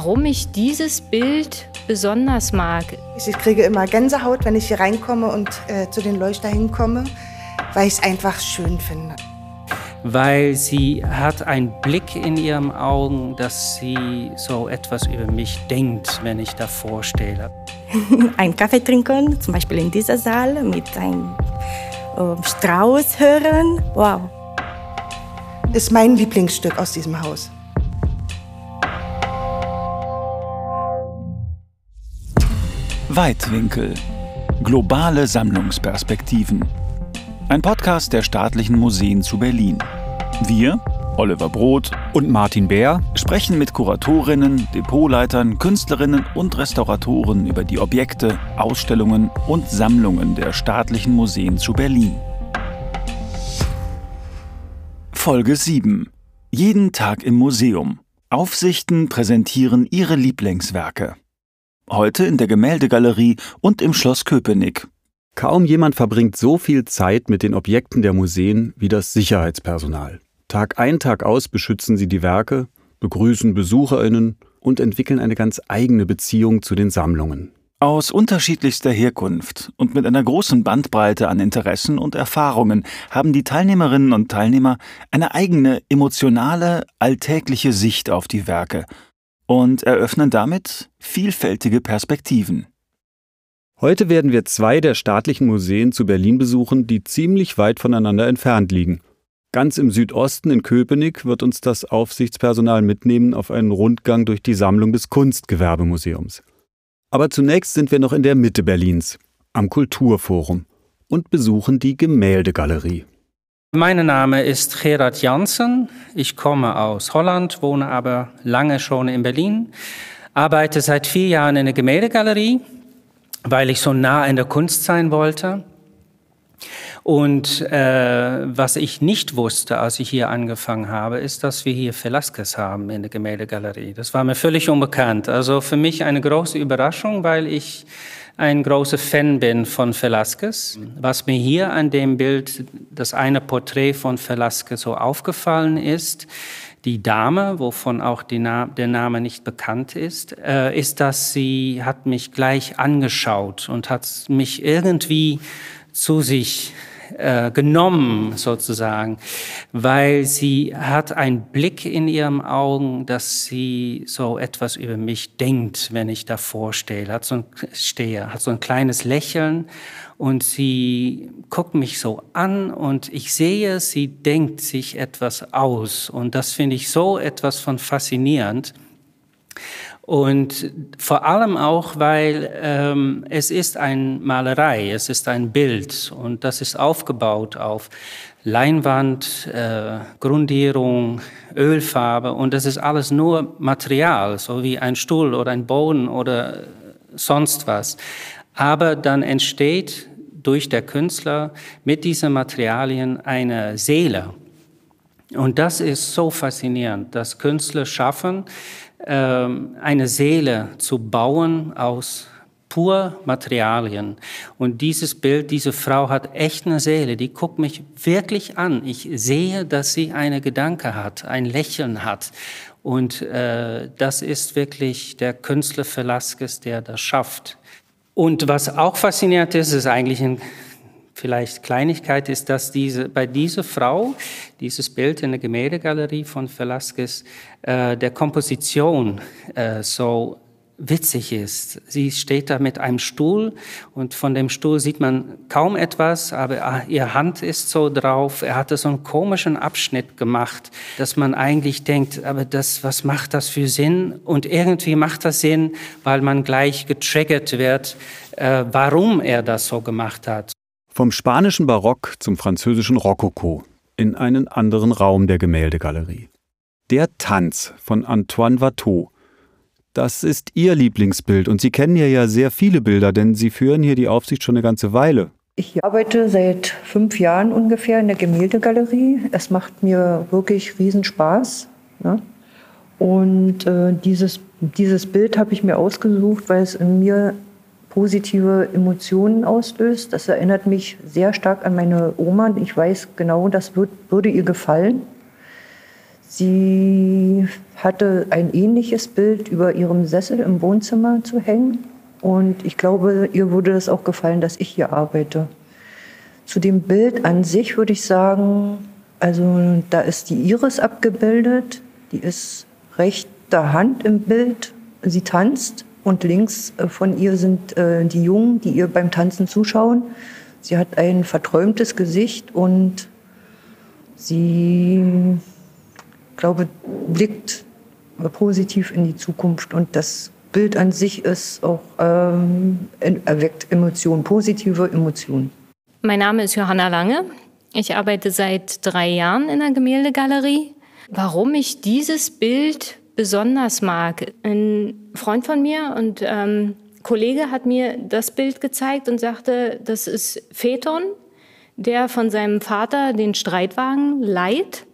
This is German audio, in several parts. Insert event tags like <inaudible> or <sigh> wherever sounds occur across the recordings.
warum ich dieses Bild besonders mag. Ich kriege immer Gänsehaut, wenn ich hier reinkomme und äh, zu den Leuchter hinkomme, weil ich es einfach schön finde. Weil sie hat einen Blick in ihren Augen, dass sie so etwas über mich denkt, wenn ich davor stehe. <laughs> Ein Kaffee trinken, zum Beispiel in dieser Saal, mit einem äh, Strauß hören. Wow. Ist mein Lieblingsstück aus diesem Haus. Weitwinkel. Globale Sammlungsperspektiven. Ein Podcast der staatlichen Museen zu Berlin. Wir, Oliver Broth und Martin Bär, sprechen mit Kuratorinnen, Depotleitern, Künstlerinnen und Restauratoren über die Objekte, Ausstellungen und Sammlungen der staatlichen Museen zu Berlin. Folge 7. Jeden Tag im Museum. Aufsichten präsentieren ihre Lieblingswerke heute in der Gemäldegalerie und im Schloss Köpenick. Kaum jemand verbringt so viel Zeit mit den Objekten der Museen wie das Sicherheitspersonal. Tag ein, Tag aus beschützen sie die Werke, begrüßen Besucherinnen und entwickeln eine ganz eigene Beziehung zu den Sammlungen. Aus unterschiedlichster Herkunft und mit einer großen Bandbreite an Interessen und Erfahrungen haben die Teilnehmerinnen und Teilnehmer eine eigene emotionale, alltägliche Sicht auf die Werke und eröffnen damit vielfältige Perspektiven. Heute werden wir zwei der staatlichen Museen zu Berlin besuchen, die ziemlich weit voneinander entfernt liegen. Ganz im Südosten in Köpenick wird uns das Aufsichtspersonal mitnehmen auf einen Rundgang durch die Sammlung des Kunstgewerbemuseums. Aber zunächst sind wir noch in der Mitte Berlins, am Kulturforum, und besuchen die Gemäldegalerie. Mein Name ist Gerard Janssen. Ich komme aus Holland, wohne aber lange schon in Berlin, arbeite seit vier Jahren in der Gemäldegalerie, weil ich so nah in der Kunst sein wollte. Und äh, was ich nicht wusste, als ich hier angefangen habe, ist, dass wir hier Velasquez haben in der Gemäldegalerie. Das war mir völlig unbekannt. Also für mich eine große Überraschung, weil ich ein großer Fan bin von Velasquez. Was mir hier an dem Bild, das eine Porträt von Velasquez so aufgefallen ist, die Dame, wovon auch Na der Name nicht bekannt ist, äh, ist, dass sie hat mich gleich angeschaut und hat mich irgendwie zu sich äh, genommen sozusagen, weil sie hat einen Blick in ihren Augen, dass sie so etwas über mich denkt, wenn ich davor stehe, hat so ein, stehe, hat so ein kleines Lächeln und sie guckt mich so an und ich sehe, sie denkt sich etwas aus und das finde ich so etwas von faszinierend. Und vor allem auch, weil ähm, es ist eine Malerei, es ist ein Bild und das ist aufgebaut auf Leinwand, äh, Grundierung, Ölfarbe und das ist alles nur Material, so wie ein Stuhl oder ein Boden oder sonst was. Aber dann entsteht durch der Künstler mit diesen Materialien eine Seele. Und das ist so faszinierend, dass Künstler schaffen, eine Seele zu bauen aus pur Materialien. Und dieses Bild, diese Frau hat echt eine Seele, die guckt mich wirklich an. Ich sehe, dass sie eine Gedanke hat, ein Lächeln hat. Und äh, das ist wirklich der Künstler Velasquez, der das schafft. Und was auch faszinierend ist, ist eigentlich ein vielleicht Kleinigkeit ist, dass diese, bei dieser Frau, dieses Bild in der Gemäldegalerie von Velasquez, äh, der Komposition äh, so witzig ist. Sie steht da mit einem Stuhl und von dem Stuhl sieht man kaum etwas, aber ah, ihr Hand ist so drauf. Er hatte so einen komischen Abschnitt gemacht, dass man eigentlich denkt, aber das, was macht das für Sinn? Und irgendwie macht das Sinn, weil man gleich getriggert wird, äh, warum er das so gemacht hat. Vom spanischen Barock zum französischen Rokoko in einen anderen Raum der Gemäldegalerie. Der Tanz von Antoine Watteau. Das ist Ihr Lieblingsbild und Sie kennen hier ja sehr viele Bilder, denn Sie führen hier die Aufsicht schon eine ganze Weile. Ich arbeite seit fünf Jahren ungefähr in der Gemäldegalerie. Es macht mir wirklich Riesenspaß. Ne? Und äh, dieses, dieses Bild habe ich mir ausgesucht, weil es in mir positive Emotionen auslöst. Das erinnert mich sehr stark an meine Oma. Ich weiß genau, das wird, würde ihr gefallen. Sie hatte ein ähnliches Bild über ihrem Sessel im Wohnzimmer zu hängen. Und ich glaube, ihr würde es auch gefallen, dass ich hier arbeite. Zu dem Bild an sich würde ich sagen, also da ist die Iris abgebildet, die ist rechter Hand im Bild, sie tanzt und links äh, von ihr sind äh, die Jungen, die ihr beim Tanzen zuschauen. Sie hat ein verträumtes Gesicht und sie, glaube, blickt positiv in die Zukunft und das Bild an sich ist auch ähm, erweckt Emotionen, positive Emotionen. Mein Name ist Johanna Lange. Ich arbeite seit drei Jahren in der Gemäldegalerie. Warum ich dieses Bild besonders mag. Ein Freund von mir und ähm, Kollege hat mir das Bild gezeigt und sagte, das ist Phaeton, der von seinem Vater den Streitwagen leiht,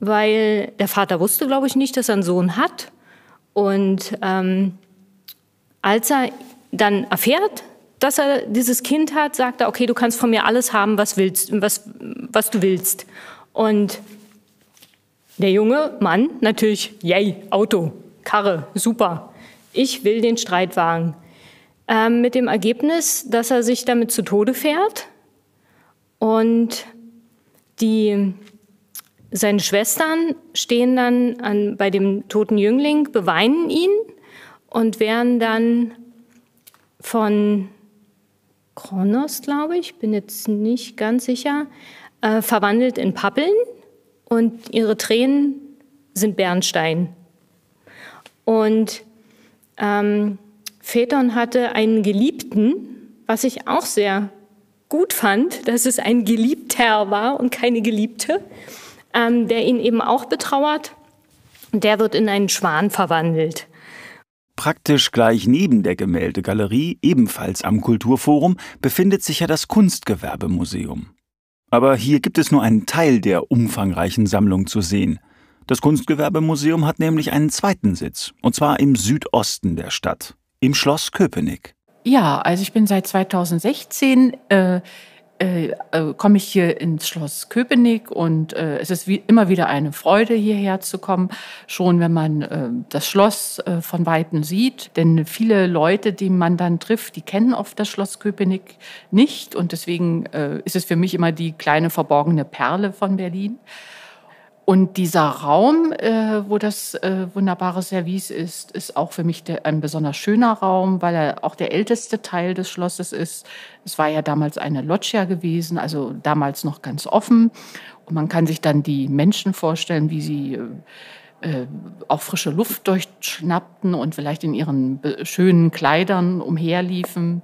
weil der Vater wusste, glaube ich, nicht, dass er einen Sohn hat. Und ähm, als er dann erfährt, dass er dieses Kind hat, sagt er, okay, du kannst von mir alles haben, was, willst, was, was du willst. Und der junge Mann natürlich, yay, Auto, Karre, super. Ich will den Streitwagen. Ähm, mit dem Ergebnis, dass er sich damit zu Tode fährt und die, seine Schwestern stehen dann an, bei dem toten Jüngling, beweinen ihn und werden dann von Kronos, glaube ich, bin jetzt nicht ganz sicher, äh, verwandelt in Pappeln und ihre Tränen sind Bernstein. Und ähm, Phaeton hatte einen Geliebten, was ich auch sehr gut fand, dass es ein Geliebter war und keine Geliebte, ähm, der ihn eben auch betrauert. Der wird in einen Schwan verwandelt. Praktisch gleich neben der Gemäldegalerie, ebenfalls am Kulturforum, befindet sich ja das Kunstgewerbemuseum. Aber hier gibt es nur einen Teil der umfangreichen Sammlung zu sehen. Das Kunstgewerbemuseum hat nämlich einen zweiten Sitz, und zwar im Südosten der Stadt, im Schloss Köpenick. Ja, also ich bin seit 2016 äh, äh, äh, komme ich hier ins Schloss Köpenick und äh, es ist wie immer wieder eine Freude, hierher zu kommen, schon wenn man äh, das Schloss äh, von Weitem sieht. Denn viele Leute, die man dann trifft, die kennen oft das Schloss Köpenick nicht und deswegen äh, ist es für mich immer die kleine verborgene Perle von Berlin. Und dieser Raum, äh, wo das äh, wunderbare Service ist, ist auch für mich der, ein besonders schöner Raum, weil er auch der älteste Teil des Schlosses ist. Es war ja damals eine Loggia gewesen, also damals noch ganz offen. Und man kann sich dann die Menschen vorstellen, wie sie äh, äh auch frische Luft durchschnappten und vielleicht in ihren schönen Kleidern umherliefen.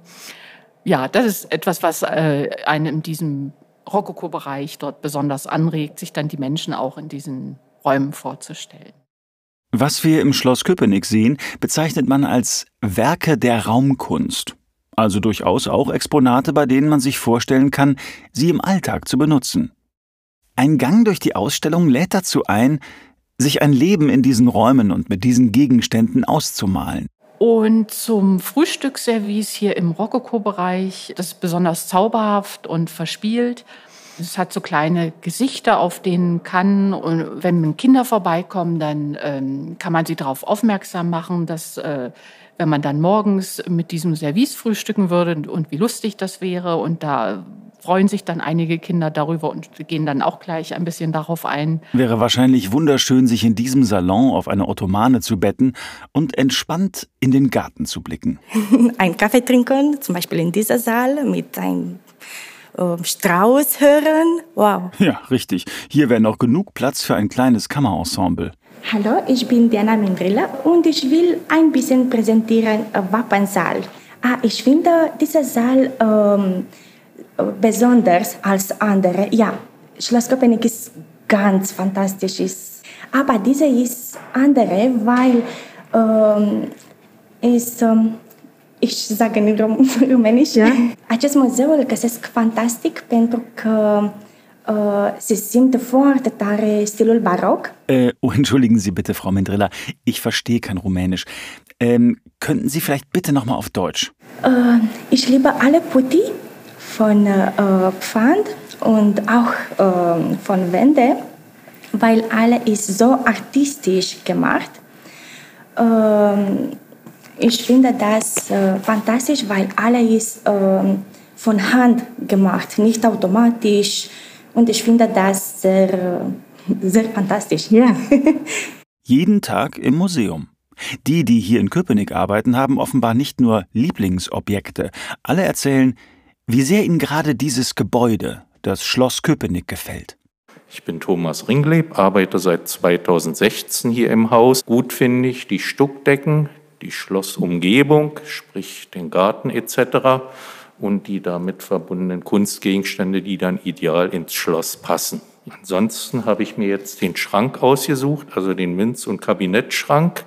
Ja, das ist etwas, was äh, einen in diesem Rokoko-Bereich dort besonders anregt, sich dann die Menschen auch in diesen Räumen vorzustellen. Was wir im Schloss Köpenick sehen, bezeichnet man als Werke der Raumkunst. Also durchaus auch Exponate, bei denen man sich vorstellen kann, sie im Alltag zu benutzen. Ein Gang durch die Ausstellung lädt dazu ein, sich ein Leben in diesen Räumen und mit diesen Gegenständen auszumalen. Und zum Frühstücksservice hier im Rokoko-Bereich, das ist besonders zauberhaft und verspielt. Es hat so kleine Gesichter, auf denen kann, und wenn Kinder vorbeikommen, dann ähm, kann man sie darauf aufmerksam machen, dass äh, wenn man dann morgens mit diesem Service frühstücken würde und wie lustig das wäre. Und da freuen sich dann einige Kinder darüber und gehen dann auch gleich ein bisschen darauf ein. Wäre wahrscheinlich wunderschön, sich in diesem Salon auf eine Ottomane zu betten und entspannt in den Garten zu blicken. <laughs> Ein Kaffee trinken, zum Beispiel in dieser Saal mit einem äh, Strauß hören. Wow. Ja, richtig. Hier wäre noch genug Platz für ein kleines Kammerensemble. Hallo, ich bin Diana Mendrilla und ich will ein bisschen präsentieren äh, Wappensaal. Ah, ich finde dieser Saal ähm, besonders als andere. Ja, Schloss Köpenick ist ganz fantastisch. Aber diese ist andere, weil ähm, ist, ähm, ich sage in <laughs> Rumänisch, ja? acest muzeul găsesc fantastic pentru că uh, se simte foarte tare stilul barock. Äh, oh, entschuldigen Sie bitte, Frau Mendrilla, ich verstehe kein Rumänisch. Ähm, könnten Sie vielleicht bitte nochmal auf Deutsch? Uh, ich liebe alle Putti von äh, Pfand und auch äh, von Wände. weil alle ist so artistisch gemacht. Ähm, ich finde das äh, fantastisch, weil alle ist äh, von Hand gemacht, nicht automatisch. Und ich finde das sehr, sehr fantastisch. Ja. <laughs> Jeden Tag im Museum. Die, die hier in Köpenick arbeiten, haben offenbar nicht nur Lieblingsobjekte. Alle erzählen, wie sehr ihnen gerade dieses Gebäude, das Schloss Köpenick, gefällt. Ich bin Thomas Ringleb, arbeite seit 2016 hier im Haus. Gut finde ich die Stuckdecken, die Schlossumgebung, sprich den Garten etc. und die damit verbundenen Kunstgegenstände, die dann ideal ins Schloss passen. Ansonsten habe ich mir jetzt den Schrank ausgesucht, also den Minz- und Kabinettschrank.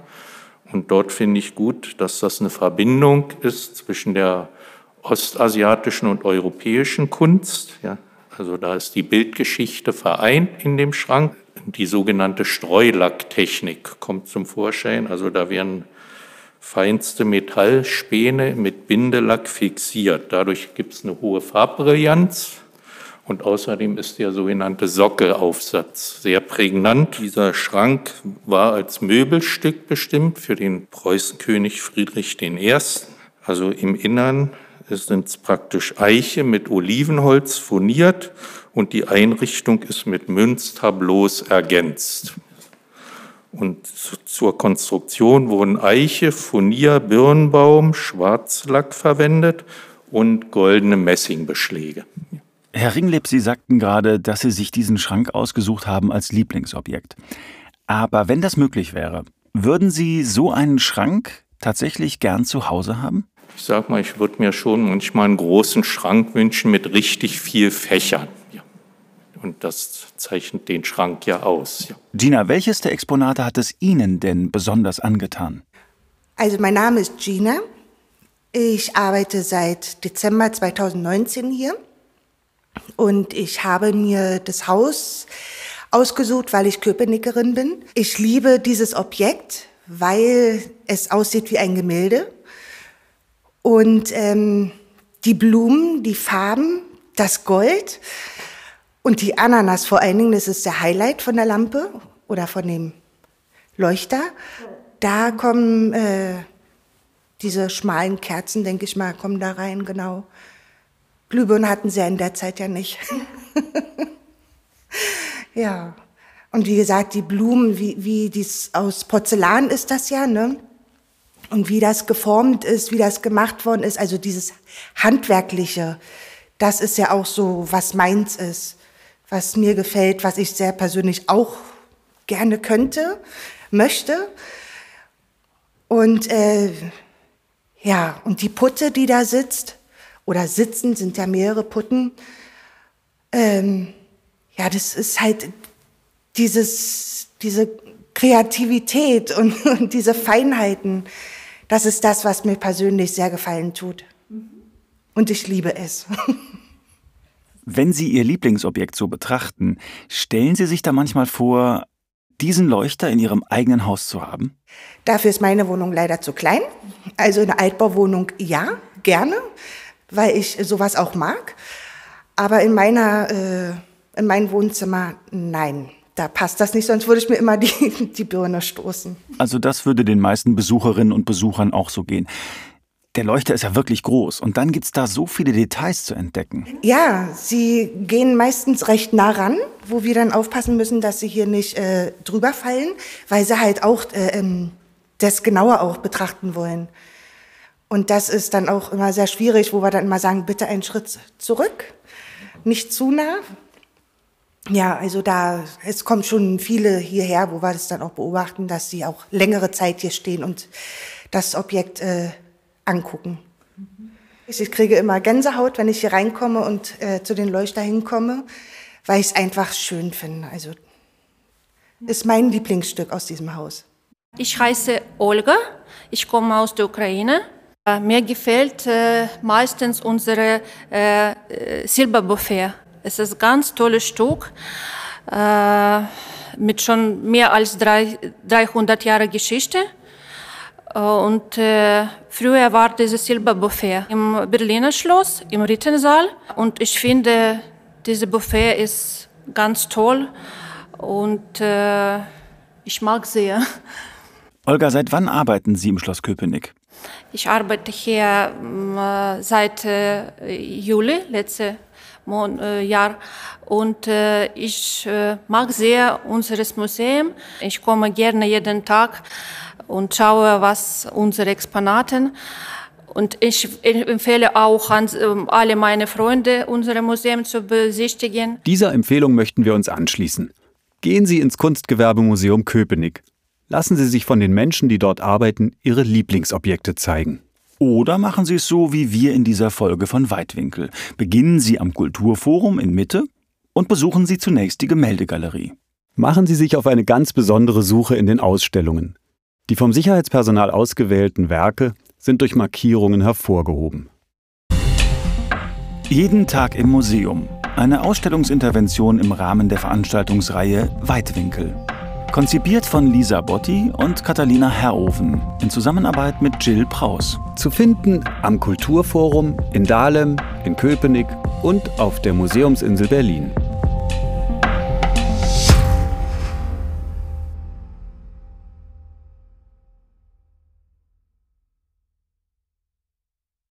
Und dort finde ich gut, dass das eine Verbindung ist zwischen der ostasiatischen und europäischen Kunst. Ja, also da ist die Bildgeschichte vereint in dem Schrank. Die sogenannte Streulacktechnik kommt zum Vorschein. Also da werden feinste Metallspäne mit Bindelack fixiert. Dadurch gibt es eine hohe Farbbrillanz. Und außerdem ist der sogenannte Sockelaufsatz sehr prägnant. Dieser Schrank war als Möbelstück bestimmt für den Preußenkönig Friedrich I. Also im Innern sind praktisch Eiche mit Olivenholz furniert und die Einrichtung ist mit Münztableaus ergänzt. Und zur Konstruktion wurden Eiche, Furnier, Birnbaum, Schwarzlack verwendet und goldene Messingbeschläge. Herr Ringleb, Sie sagten gerade, dass Sie sich diesen Schrank ausgesucht haben als Lieblingsobjekt. Aber wenn das möglich wäre, würden Sie so einen Schrank tatsächlich gern zu Hause haben? Ich sag mal, ich würde mir schon manchmal einen großen Schrank wünschen mit richtig viel Fächern. Und das zeichnet den Schrank ja aus. Ja. Gina, welches der Exponate hat es Ihnen denn besonders angetan? Also mein Name ist Gina. Ich arbeite seit Dezember 2019 hier und ich habe mir das Haus ausgesucht, weil ich Köpenickerin bin. Ich liebe dieses Objekt, weil es aussieht wie ein Gemälde. Und ähm, die Blumen, die Farben, das Gold und die Ananas vor allen Dingen, das ist der Highlight von der Lampe oder von dem Leuchter. Da kommen äh, diese schmalen Kerzen, denke ich mal, kommen da rein, genau. Glühbirnen hatten sie ja in der Zeit ja nicht. <laughs> ja. Und wie gesagt, die Blumen, wie, wie dies aus Porzellan ist das ja, ne? und wie das geformt ist, wie das gemacht worden ist, also dieses Handwerkliche, das ist ja auch so, was meins ist, was mir gefällt, was ich sehr persönlich auch gerne könnte, möchte. Und äh, ja, und die Putte, die da sitzt, oder sitzen, sind ja mehrere Putten, ähm, ja, das ist halt dieses, diese Kreativität und, <laughs> und diese Feinheiten, das ist das, was mir persönlich sehr gefallen tut. Und ich liebe es. <laughs> Wenn Sie Ihr Lieblingsobjekt so betrachten, stellen Sie sich da manchmal vor, diesen Leuchter in Ihrem eigenen Haus zu haben? Dafür ist meine Wohnung leider zu klein. Also eine Altbauwohnung ja, gerne, weil ich sowas auch mag. Aber in meiner, äh, in meinem Wohnzimmer nein da passt das nicht, sonst würde ich mir immer die, die Birne stoßen. Also das würde den meisten Besucherinnen und Besuchern auch so gehen. Der Leuchter ist ja wirklich groß und dann gibt es da so viele Details zu entdecken. Ja, sie gehen meistens recht nah ran, wo wir dann aufpassen müssen, dass sie hier nicht äh, drüber fallen, weil sie halt auch äh, ähm, das genauer auch betrachten wollen. Und das ist dann auch immer sehr schwierig, wo wir dann immer sagen, bitte einen Schritt zurück, nicht zu nah, ja, also da, es kommen schon viele hierher, wo wir das dann auch beobachten, dass sie auch längere Zeit hier stehen und das Objekt äh, angucken. Ich kriege immer Gänsehaut, wenn ich hier reinkomme und äh, zu den Leuchter hinkomme, weil ich es einfach schön finde. Also ist mein Lieblingsstück aus diesem Haus. Ich heiße Olga, ich komme aus der Ukraine. Äh, mir gefällt äh, meistens unsere äh, äh Silberbuffet. Es ist ein ganz tolles Stück äh, mit schon mehr als drei, 300 Jahre Geschichte. Äh, und äh, früher war dieses Silberbuffet im Berliner Schloss, im Rittensaal. Und ich finde, dieses Buffet ist ganz toll. und äh, ich mag sehr. Olga, seit wann arbeiten Sie im Schloss Köpenick? Ich arbeite hier äh, seit Juli letztes Mon äh, Jahr und äh, ich mag sehr unseres Museum. Ich komme gerne jeden Tag und schaue, was unsere Exponaten und ich empfehle auch an ähm, alle meine Freunde, unser Museum zu besichtigen. Dieser Empfehlung möchten wir uns anschließen. Gehen Sie ins Kunstgewerbemuseum Köpenick. Lassen Sie sich von den Menschen, die dort arbeiten, ihre Lieblingsobjekte zeigen. Oder machen Sie es so wie wir in dieser Folge von Weitwinkel. Beginnen Sie am Kulturforum in Mitte und besuchen Sie zunächst die Gemäldegalerie. Machen Sie sich auf eine ganz besondere Suche in den Ausstellungen. Die vom Sicherheitspersonal ausgewählten Werke sind durch Markierungen hervorgehoben. Jeden Tag im Museum. Eine Ausstellungsintervention im Rahmen der Veranstaltungsreihe Weitwinkel. Konzipiert von Lisa Botti und Catalina Herroven in Zusammenarbeit mit Jill Praus. Zu finden am Kulturforum, in Dahlem, in Köpenick und auf der Museumsinsel Berlin.